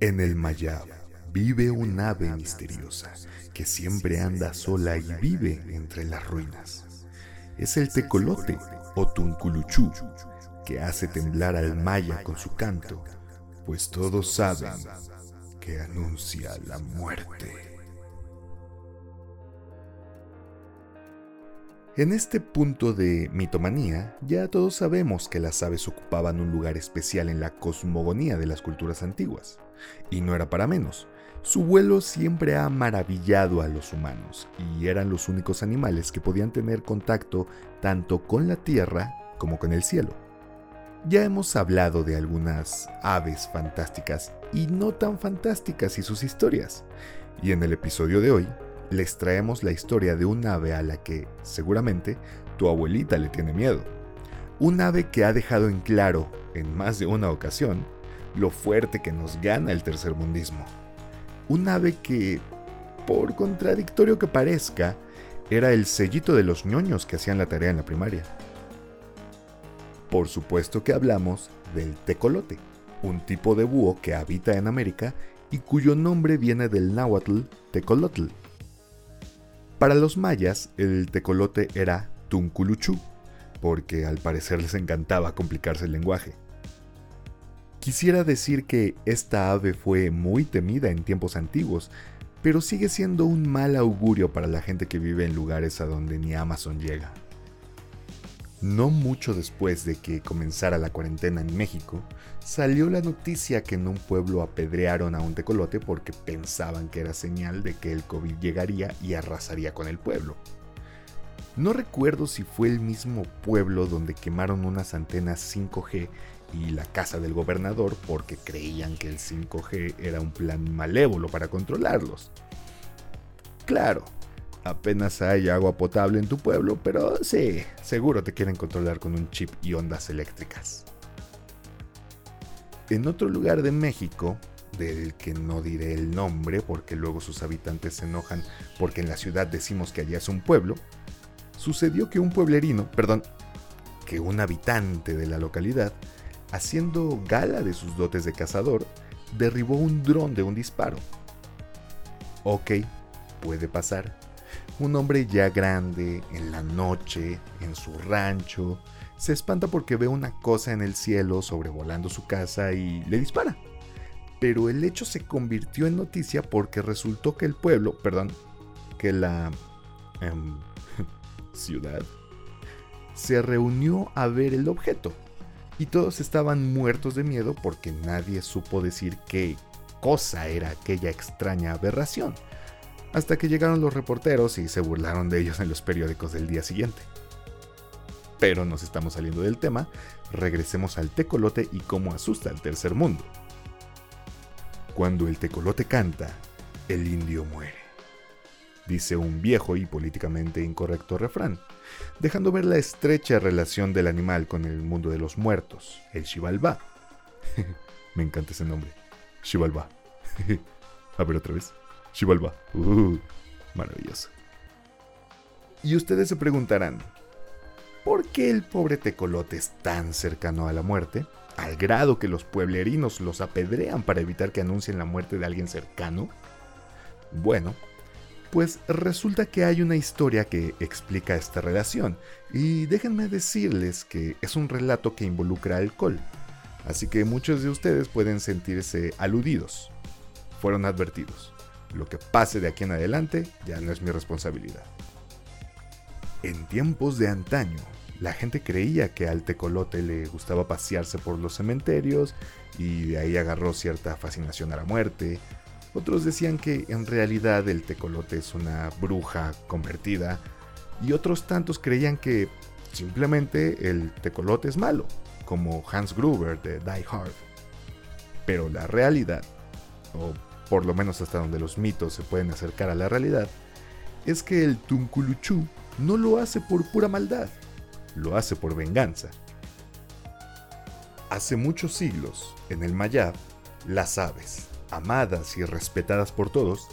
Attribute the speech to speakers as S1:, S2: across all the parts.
S1: En el Mayab vive un ave misteriosa que siempre anda sola y vive entre las ruinas. Es el tecolote o tunculuchú que hace temblar al maya con su canto, pues todos saben que anuncia la muerte. En este punto de mitomanía, ya todos sabemos que las aves ocupaban un lugar especial en la cosmogonía de las culturas antiguas. Y no era para menos. Su vuelo siempre ha maravillado a los humanos, y eran los únicos animales que podían tener contacto tanto con la tierra como con el cielo. Ya hemos hablado de algunas aves fantásticas y no tan fantásticas y sus historias, y en el episodio de hoy les traemos la historia de un ave a la que, seguramente, tu abuelita le tiene miedo. Un ave que ha dejado en claro, en más de una ocasión, lo fuerte que nos gana el tercermundismo. Un ave que, por contradictorio que parezca, era el sellito de los ñoños que hacían la tarea en la primaria. Por supuesto que hablamos del tecolote, un tipo de búho que habita en América y cuyo nombre viene del náhuatl tecolotl, para los mayas, el tecolote era Tunculuchú, porque al parecer les encantaba complicarse el lenguaje. Quisiera decir que esta ave fue muy temida en tiempos antiguos, pero sigue siendo un mal augurio para la gente que vive en lugares a donde ni Amazon llega. No mucho después de que comenzara la cuarentena en México, salió la noticia que en un pueblo apedrearon a un tecolote porque pensaban que era señal de que el COVID llegaría y arrasaría con el pueblo. No recuerdo si fue el mismo pueblo donde quemaron unas antenas 5G y la casa del gobernador porque creían que el 5G era un plan malévolo para controlarlos. Claro, apenas hay agua potable en tu pueblo, pero sí, seguro te quieren controlar con un chip y ondas eléctricas. En otro lugar de México, del que no diré el nombre porque luego sus habitantes se enojan porque en la ciudad decimos que allá es un pueblo, sucedió que un pueblerino, perdón, que un habitante de la localidad, haciendo gala de sus dotes de cazador, derribó un dron de un disparo. Ok, puede pasar, un hombre ya grande, en la noche, en su rancho, se espanta porque ve una cosa en el cielo sobrevolando su casa y le dispara. Pero el hecho se convirtió en noticia porque resultó que el pueblo, perdón, que la em, ciudad se reunió a ver el objeto. Y todos estaban muertos de miedo porque nadie supo decir qué cosa era aquella extraña aberración hasta que llegaron los reporteros y se burlaron de ellos en los periódicos del día siguiente. Pero nos estamos saliendo del tema, regresemos al tecolote y cómo asusta al tercer mundo. Cuando el tecolote canta, el indio muere, dice un viejo y políticamente incorrecto refrán, dejando ver la estrecha relación del animal con el mundo de los muertos, el Xibalbá. Me encanta ese nombre, Xibalbá. A ver otra vez. Chivalba. Uh, maravilloso. Y ustedes se preguntarán, ¿por qué el pobre tecolote es tan cercano a la muerte? Al grado que los pueblerinos los apedrean para evitar que anuncien la muerte de alguien cercano. Bueno, pues resulta que hay una historia que explica esta relación, y déjenme decirles que es un relato que involucra alcohol, así que muchos de ustedes pueden sentirse aludidos. Fueron advertidos. Lo que pase de aquí en adelante ya no es mi responsabilidad. En tiempos de antaño, la gente creía que al tecolote le gustaba pasearse por los cementerios y de ahí agarró cierta fascinación a la muerte. Otros decían que en realidad el tecolote es una bruja convertida y otros tantos creían que simplemente el tecolote es malo, como Hans Gruber de Die Hard. Pero la realidad, o por lo menos hasta donde los mitos se pueden acercar a la realidad, es que el Tunculuchú no lo hace por pura maldad, lo hace por venganza. Hace muchos siglos, en el Mayab, las aves, amadas y respetadas por todos,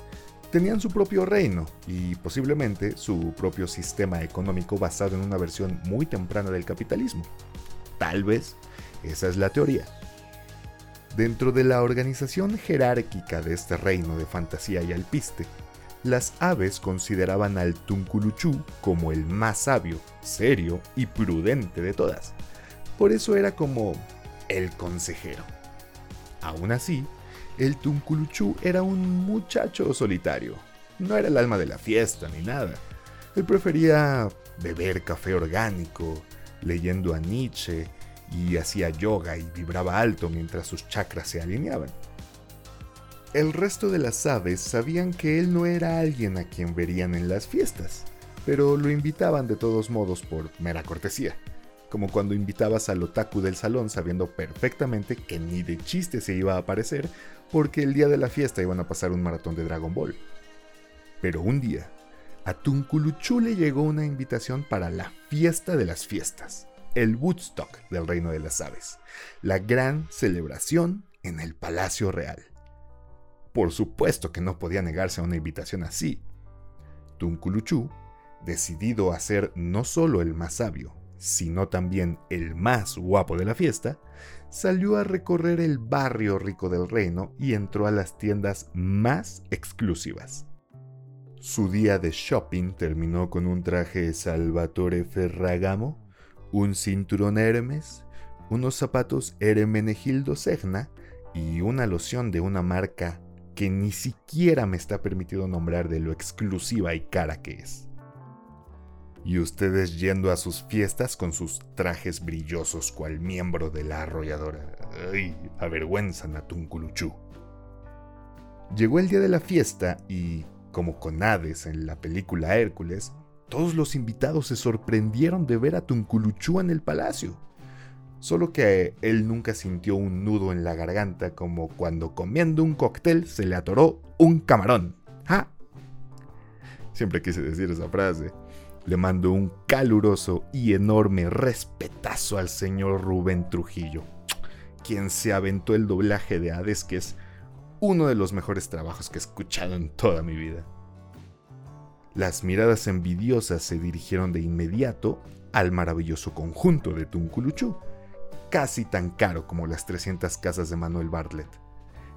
S1: tenían su propio reino y posiblemente su propio sistema económico basado en una versión muy temprana del capitalismo. Tal vez esa es la teoría. Dentro de la organización jerárquica de este reino de fantasía y alpiste, las aves consideraban al Tunculuchú como el más sabio, serio y prudente de todas. Por eso era como el consejero. Aún así, el Tunculuchú era un muchacho solitario. No era el alma de la fiesta ni nada. Él prefería beber café orgánico, leyendo a Nietzsche y hacía yoga y vibraba alto mientras sus chakras se alineaban. El resto de las aves sabían que él no era alguien a quien verían en las fiestas, pero lo invitaban de todos modos por mera cortesía, como cuando invitabas al otaku del salón sabiendo perfectamente que ni de chiste se iba a aparecer porque el día de la fiesta iban a pasar un maratón de Dragon Ball. Pero un día, a Tunculuchu le llegó una invitación para la fiesta de las fiestas, el Woodstock del Reino de las Aves, la gran celebración en el Palacio Real. Por supuesto que no podía negarse a una invitación así. Tunculuchu, decidido a ser no solo el más sabio, sino también el más guapo de la fiesta, salió a recorrer el barrio rico del reino y entró a las tiendas más exclusivas. Su día de shopping terminó con un traje Salvatore Ferragamo, un cinturón Hermes, unos zapatos Hermenegildo Segna y una loción de una marca que ni siquiera me está permitido nombrar de lo exclusiva y cara que es y ustedes yendo a sus fiestas con sus trajes brillosos cual miembro de la arrolladora. ¡Ay! Avergüenzan a Tunculuchú. Llegó el día de la fiesta y, como con Hades en la película Hércules, todos los invitados se sorprendieron de ver a Tunculuchú en el palacio. Solo que él nunca sintió un nudo en la garganta como cuando comiendo un cóctel se le atoró un camarón. ¡Ja! Siempre quise decir esa frase. Le mando un caluroso y enorme respetazo al señor Rubén Trujillo, quien se aventó el doblaje de Hades, que es uno de los mejores trabajos que he escuchado en toda mi vida. Las miradas envidiosas se dirigieron de inmediato al maravilloso conjunto de Tunculuchú, casi tan caro como las 300 casas de Manuel Bartlett.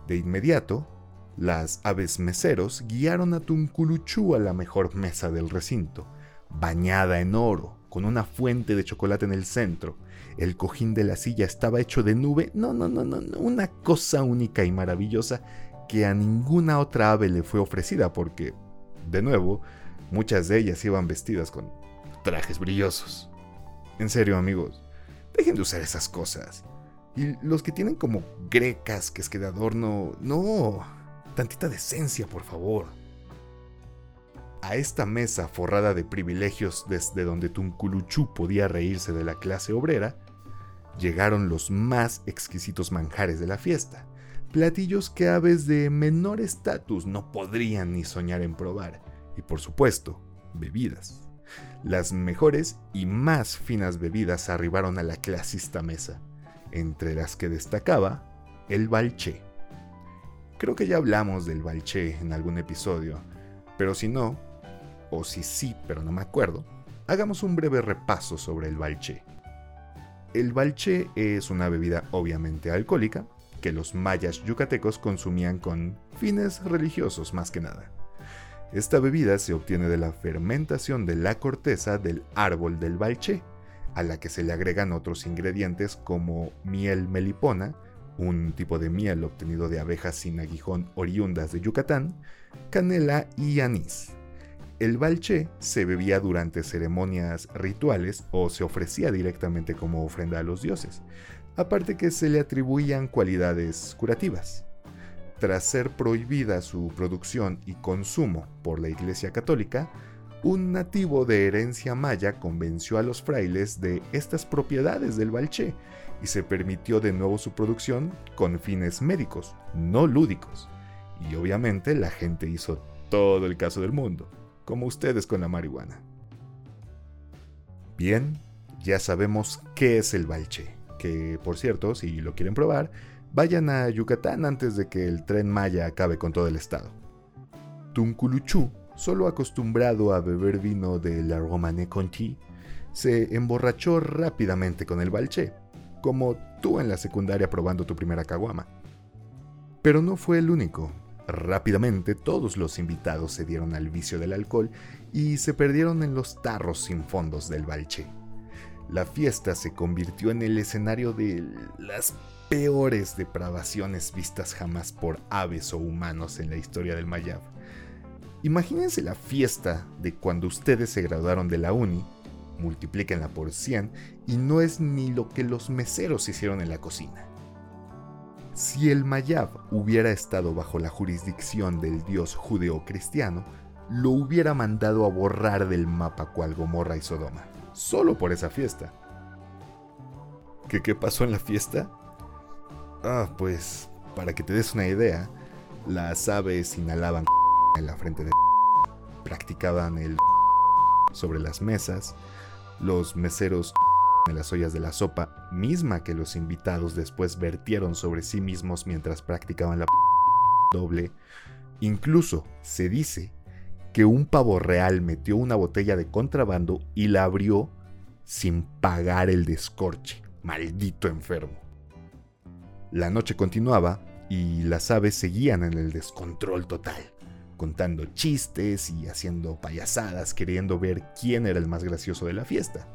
S1: De inmediato, las aves meseros guiaron a Tunculuchú a la mejor mesa del recinto, bañada en oro, con una fuente de chocolate en el centro. El cojín de la silla estaba hecho de nube. No, no, no, no, una cosa única y maravillosa que a ninguna otra ave le fue ofrecida porque, de nuevo, muchas de ellas iban vestidas con trajes brillosos. En serio, amigos, dejen de usar esas cosas. Y los que tienen como grecas que es que de adorno, no, tantita decencia, por favor. A esta mesa forrada de privilegios desde donde Tunculuchú podía reírse de la clase obrera, llegaron los más exquisitos manjares de la fiesta, platillos que aves de menor estatus no podrían ni soñar en probar, y por supuesto, bebidas. Las mejores y más finas bebidas arribaron a la clasista mesa, entre las que destacaba el balché. Creo que ya hablamos del balché en algún episodio, pero si no, o si sí, pero no me acuerdo, hagamos un breve repaso sobre el balché. El balché es una bebida obviamente alcohólica que los mayas yucatecos consumían con fines religiosos más que nada. Esta bebida se obtiene de la fermentación de la corteza del árbol del balché, a la que se le agregan otros ingredientes como miel melipona, un tipo de miel obtenido de abejas sin aguijón oriundas de Yucatán, canela y anís. El balché se bebía durante ceremonias rituales o se ofrecía directamente como ofrenda a los dioses, aparte que se le atribuían cualidades curativas. Tras ser prohibida su producción y consumo por la Iglesia Católica, un nativo de herencia maya convenció a los frailes de estas propiedades del balché y se permitió de nuevo su producción con fines médicos, no lúdicos. Y obviamente la gente hizo todo el caso del mundo como ustedes con la marihuana. Bien, ya sabemos qué es el balche, que por cierto, si lo quieren probar, vayan a Yucatán antes de que el tren Maya acabe con todo el estado. Tunculuchú, solo acostumbrado a beber vino de la Romane Conti, se emborrachó rápidamente con el balché, como tú en la secundaria probando tu primera caguama. Pero no fue el único. Rápidamente todos los invitados se dieron al vicio del alcohol y se perdieron en los tarros sin fondos del balche. La fiesta se convirtió en el escenario de las peores depravaciones vistas jamás por aves o humanos en la historia del Mayab. Imagínense la fiesta de cuando ustedes se graduaron de la uni, multiplíquenla por 100 y no es ni lo que los meseros hicieron en la cocina. Si el Mayab hubiera estado bajo la jurisdicción del dios judeo-cristiano, lo hubiera mandado a borrar del mapa cual Gomorra y Sodoma, solo por esa fiesta. ¿Qué, qué pasó en la fiesta? Ah, pues, para que te des una idea, las aves inhalaban en la frente de practicaban el sobre las mesas, los meseros en las ollas de la sopa, misma que los invitados después vertieron sobre sí mismos mientras practicaban la doble. Incluso se dice que un pavo real metió una botella de contrabando y la abrió sin pagar el descorche. Maldito enfermo. La noche continuaba y las aves seguían en el descontrol total, contando chistes y haciendo payasadas queriendo ver quién era el más gracioso de la fiesta.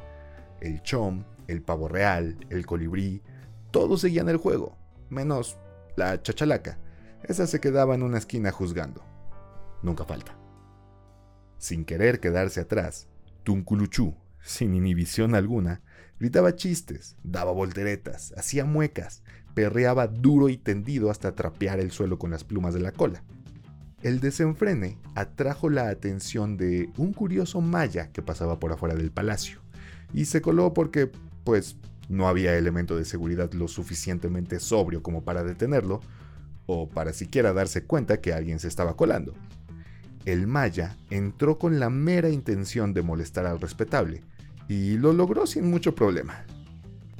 S1: El chom, el pavo real, el colibrí, todos seguían el juego, menos la chachalaca. Esa se quedaba en una esquina juzgando. Nunca falta. Sin querer quedarse atrás, Tunculuchú, sin inhibición alguna, gritaba chistes, daba volteretas, hacía muecas, perreaba duro y tendido hasta trapear el suelo con las plumas de la cola. El desenfrene atrajo la atención de un curioso maya que pasaba por afuera del palacio, y se coló porque, pues, no había elemento de seguridad lo suficientemente sobrio como para detenerlo, o para siquiera darse cuenta que alguien se estaba colando. El maya entró con la mera intención de molestar al respetable, y lo logró sin mucho problema.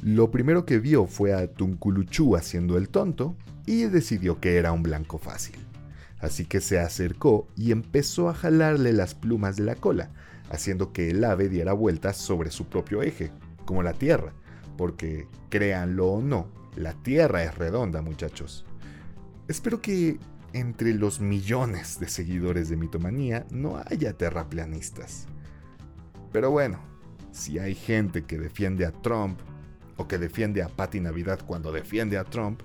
S1: Lo primero que vio fue a Tunculuchú haciendo el tonto y decidió que era un blanco fácil. Así que se acercó y empezó a jalarle las plumas de la cola, haciendo que el ave diera vueltas sobre su propio eje, como la Tierra, porque, créanlo o no, la Tierra es redonda, muchachos. Espero que entre los millones de seguidores de Mitomanía no haya terraplanistas. Pero bueno, si hay gente que defiende a Trump o que defiende a Patty Navidad cuando defiende a Trump,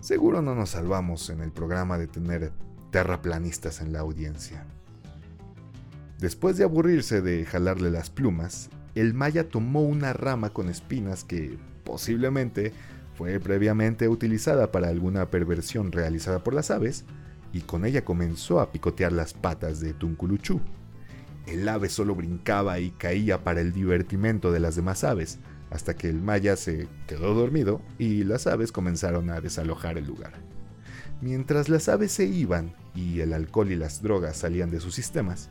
S1: seguro no nos salvamos en el programa de tener terraplanistas en la audiencia. Después de aburrirse de jalarle las plumas, el maya tomó una rama con espinas que posiblemente fue previamente utilizada para alguna perversión realizada por las aves, y con ella comenzó a picotear las patas de Tunculuchú. El ave solo brincaba y caía para el divertimento de las demás aves, hasta que el maya se quedó dormido y las aves comenzaron a desalojar el lugar. Mientras las aves se iban y el alcohol y las drogas salían de sus sistemas,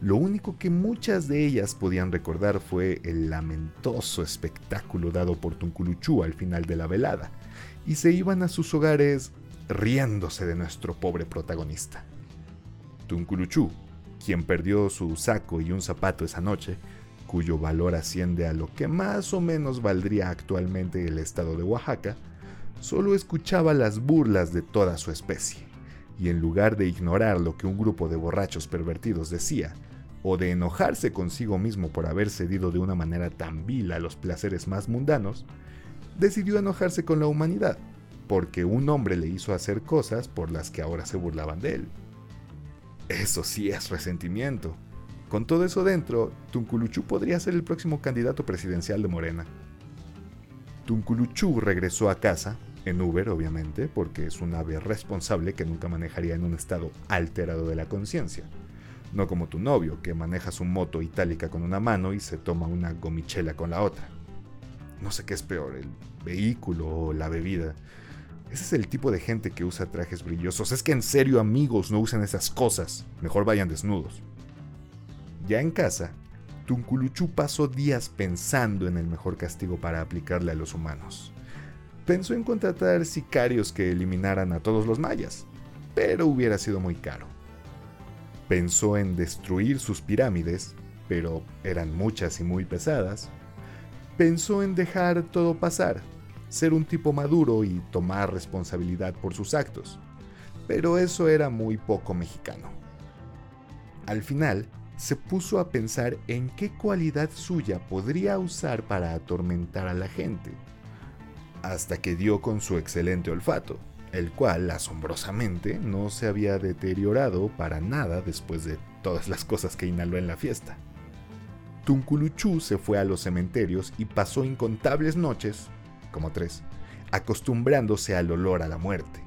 S1: lo único que muchas de ellas podían recordar fue el lamentoso espectáculo dado por Tunculuchú al final de la velada, y se iban a sus hogares riéndose de nuestro pobre protagonista. Tunculuchú, quien perdió su saco y un zapato esa noche, cuyo valor asciende a lo que más o menos valdría actualmente el estado de Oaxaca, solo escuchaba las burlas de toda su especie, y en lugar de ignorar lo que un grupo de borrachos pervertidos decía, o de enojarse consigo mismo por haber cedido de una manera tan vil a los placeres más mundanos, decidió enojarse con la humanidad, porque un hombre le hizo hacer cosas por las que ahora se burlaban de él. Eso sí es resentimiento, con todo eso dentro, Tunculuchú podría ser el próximo candidato presidencial de Morena. Tunculuchú regresó a casa, en Uber obviamente, porque es un ave responsable que nunca manejaría en un estado alterado de la conciencia. No como tu novio, que maneja su moto itálica con una mano y se toma una gomichela con la otra. No sé qué es peor, el vehículo o la bebida. Ese es el tipo de gente que usa trajes brillosos. Es que en serio amigos no usen esas cosas. Mejor vayan desnudos. Ya en casa, Tunculuchú pasó días pensando en el mejor castigo para aplicarle a los humanos. Pensó en contratar sicarios que eliminaran a todos los mayas, pero hubiera sido muy caro. Pensó en destruir sus pirámides, pero eran muchas y muy pesadas. Pensó en dejar todo pasar, ser un tipo maduro y tomar responsabilidad por sus actos. pero eso era muy poco mexicano. Al final, se puso a pensar en qué cualidad suya podría usar para atormentar a la gente, hasta que dio con su excelente olfato, el cual, asombrosamente, no se había deteriorado para nada después de todas las cosas que inhaló en la fiesta. Tunculuchú se fue a los cementerios y pasó incontables noches, como tres, acostumbrándose al olor a la muerte.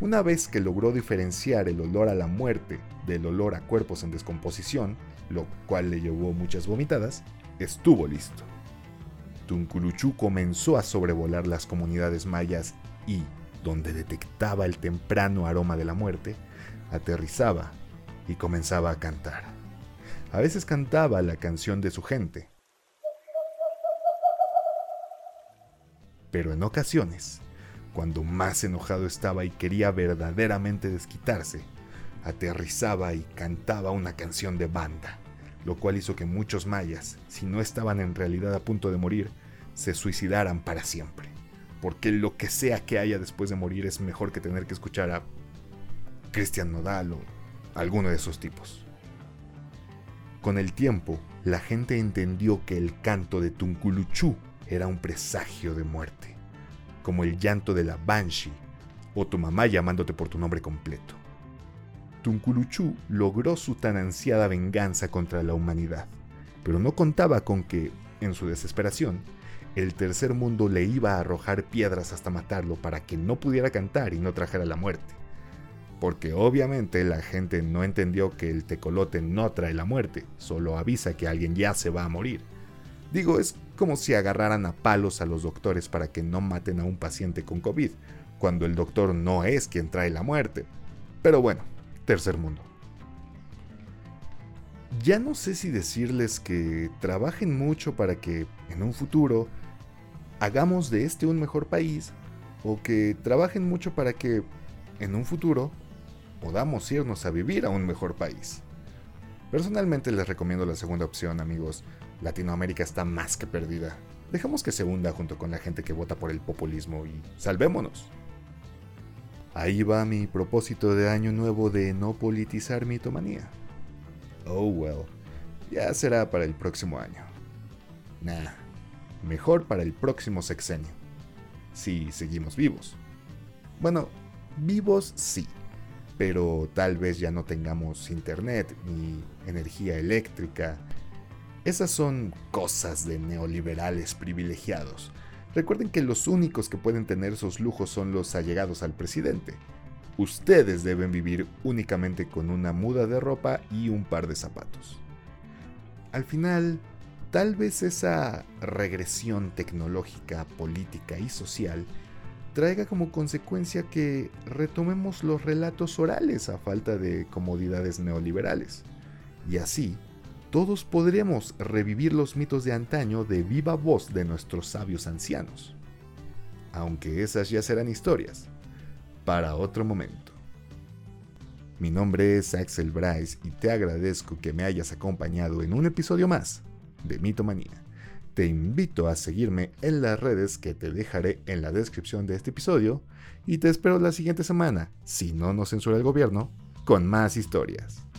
S1: Una vez que logró diferenciar el olor a la muerte del olor a cuerpos en descomposición, lo cual le llevó muchas vomitadas, estuvo listo. Tunculuchú comenzó a sobrevolar las comunidades mayas y, donde detectaba el temprano aroma de la muerte, aterrizaba y comenzaba a cantar. A veces cantaba la canción de su gente. Pero en ocasiones, cuando más enojado estaba y quería verdaderamente desquitarse, aterrizaba y cantaba una canción de banda, lo cual hizo que muchos mayas, si no estaban en realidad a punto de morir, se suicidaran para siempre. Porque lo que sea que haya después de morir es mejor que tener que escuchar a Cristian Nodal o alguno de esos tipos. Con el tiempo, la gente entendió que el canto de Tunculuchú era un presagio de muerte, como el llanto de la Banshee o tu mamá llamándote por tu nombre completo. Tunculuchú logró su tan ansiada venganza contra la humanidad, pero no contaba con que, en su desesperación, el tercer mundo le iba a arrojar piedras hasta matarlo para que no pudiera cantar y no trajera la muerte porque obviamente la gente no entendió que el tecolote no trae la muerte, solo avisa que alguien ya se va a morir. Digo, es como si agarraran a palos a los doctores para que no maten a un paciente con COVID, cuando el doctor no es quien trae la muerte. Pero bueno, tercer mundo. Ya no sé si decirles que trabajen mucho para que en un futuro hagamos de este un mejor país, o que trabajen mucho para que en un futuro podamos irnos a vivir a un mejor país. Personalmente les recomiendo la segunda opción, amigos. Latinoamérica está más que perdida. Dejamos que se hunda junto con la gente que vota por el populismo y salvémonos. Ahí va mi propósito de año nuevo de no politizar mitomanía. Oh well, ya será para el próximo año. Nah, mejor para el próximo sexenio. Si seguimos vivos. Bueno, vivos sí pero tal vez ya no tengamos internet ni energía eléctrica. Esas son cosas de neoliberales privilegiados. Recuerden que los únicos que pueden tener esos lujos son los allegados al presidente. Ustedes deben vivir únicamente con una muda de ropa y un par de zapatos. Al final, tal vez esa regresión tecnológica, política y social traiga como consecuencia que retomemos los relatos orales a falta de comodidades neoliberales. Y así, todos podremos revivir los mitos de antaño de viva voz de nuestros sabios ancianos. Aunque esas ya serán historias, para otro momento. Mi nombre es Axel Bryce y te agradezco que me hayas acompañado en un episodio más de Mitomanía. Te invito a seguirme en las redes que te dejaré en la descripción de este episodio y te espero la siguiente semana, si no nos censura el gobierno, con más historias.